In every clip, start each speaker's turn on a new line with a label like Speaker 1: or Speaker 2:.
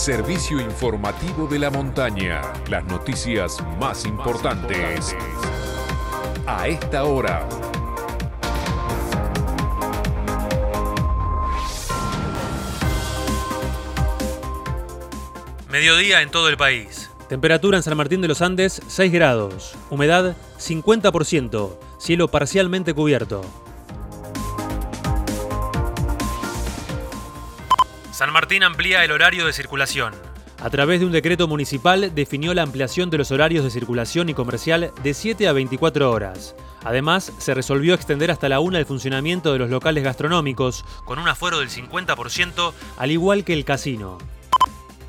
Speaker 1: servicio informativo de la montaña. Las noticias más importantes a esta hora.
Speaker 2: Mediodía en todo el país.
Speaker 3: Temperatura en San Martín de los Andes 6 grados. Humedad 50%. Cielo parcialmente cubierto.
Speaker 2: San Martín amplía el horario de circulación.
Speaker 3: A través de un decreto municipal definió la ampliación de los horarios de circulación y comercial de 7 a 24 horas. Además, se resolvió extender hasta la 1 el funcionamiento de los locales gastronómicos,
Speaker 2: con un aforo del 50%,
Speaker 3: al igual que el casino.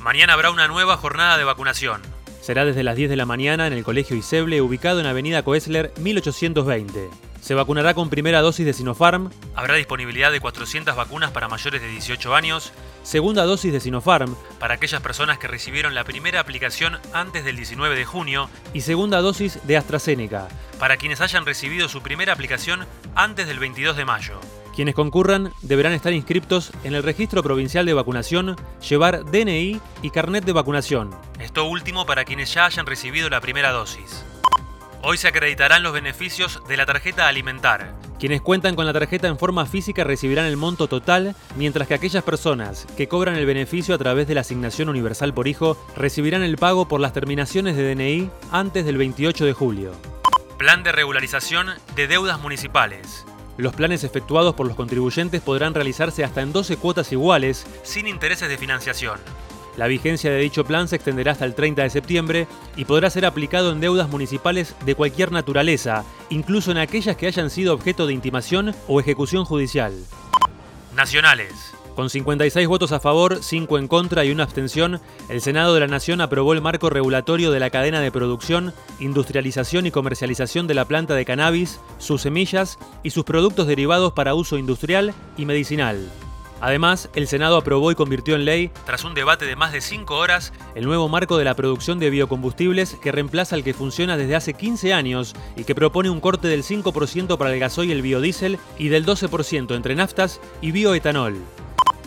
Speaker 2: Mañana habrá una nueva jornada de vacunación.
Speaker 3: Será desde las 10 de la mañana en el Colegio Iseble, ubicado en Avenida Coesler 1820. Se vacunará con primera dosis de Sinopharm.
Speaker 2: Habrá disponibilidad de 400 vacunas para mayores de 18 años.
Speaker 3: Segunda dosis de Sinopharm.
Speaker 2: Para aquellas personas que recibieron la primera aplicación antes del 19 de junio.
Speaker 3: Y segunda dosis de AstraZeneca.
Speaker 2: Para quienes hayan recibido su primera aplicación antes del 22 de mayo.
Speaker 3: Quienes concurran deberán estar inscriptos en el Registro Provincial de Vacunación, llevar DNI y carnet de vacunación.
Speaker 2: Esto último para quienes ya hayan recibido la primera dosis. Hoy se acreditarán los beneficios de la tarjeta alimentar.
Speaker 3: Quienes cuentan con la tarjeta en forma física recibirán el monto total, mientras que aquellas personas que cobran el beneficio a través de la asignación universal por hijo recibirán el pago por las terminaciones de DNI antes del 28 de julio.
Speaker 2: Plan de regularización de deudas municipales.
Speaker 3: Los planes efectuados por los contribuyentes podrán realizarse hasta en 12 cuotas iguales,
Speaker 2: sin intereses de financiación.
Speaker 3: La vigencia de dicho plan se extenderá hasta el 30 de septiembre y podrá ser aplicado en deudas municipales de cualquier naturaleza, incluso en aquellas que hayan sido objeto de intimación o ejecución judicial.
Speaker 2: Nacionales.
Speaker 3: Con 56 votos a favor, 5 en contra y una abstención, el Senado de la Nación aprobó el marco regulatorio de la cadena de producción, industrialización y comercialización de la planta de cannabis, sus semillas y sus productos derivados para uso industrial y medicinal. Además, el Senado aprobó y convirtió en ley,
Speaker 2: tras un debate de más de cinco horas,
Speaker 3: el nuevo marco de la producción de biocombustibles que reemplaza el que funciona desde hace 15 años y que propone un corte del 5% para el gasoil y el biodiesel y del 12% entre naftas y bioetanol.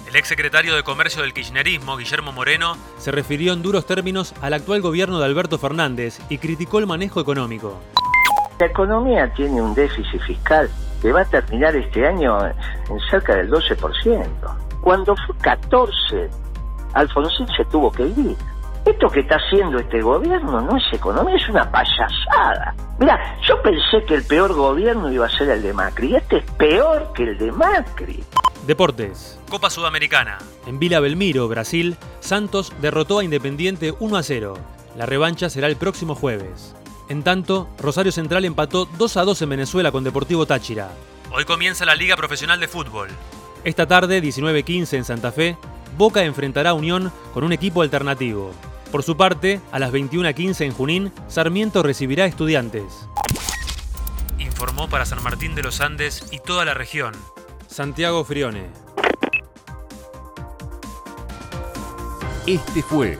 Speaker 2: El exsecretario de Comercio del Kirchnerismo, Guillermo Moreno,
Speaker 3: se refirió en duros términos al actual gobierno de Alberto Fernández y criticó el manejo económico.
Speaker 4: La economía tiene un déficit fiscal que va a terminar este año en cerca del 12%. Cuando fue 14, Alfonsín se tuvo que ir. Esto que está haciendo este gobierno no es economía, es una payasada. Mira, yo pensé que el peor gobierno iba a ser el de Macri. Este es peor que el de Macri.
Speaker 3: Deportes.
Speaker 2: Copa Sudamericana.
Speaker 3: En Vila Belmiro, Brasil, Santos derrotó a Independiente 1 a 0. La revancha será el próximo jueves. En tanto, Rosario Central empató 2 a 2 en Venezuela con Deportivo Táchira.
Speaker 2: Hoy comienza la Liga Profesional de Fútbol.
Speaker 3: Esta tarde, 19.15 en Santa Fe, Boca enfrentará a Unión con un equipo alternativo. Por su parte, a las 21.15 en Junín, Sarmiento recibirá estudiantes.
Speaker 2: Informó para San Martín de los Andes y toda la región.
Speaker 3: Santiago Frione.
Speaker 1: Este fue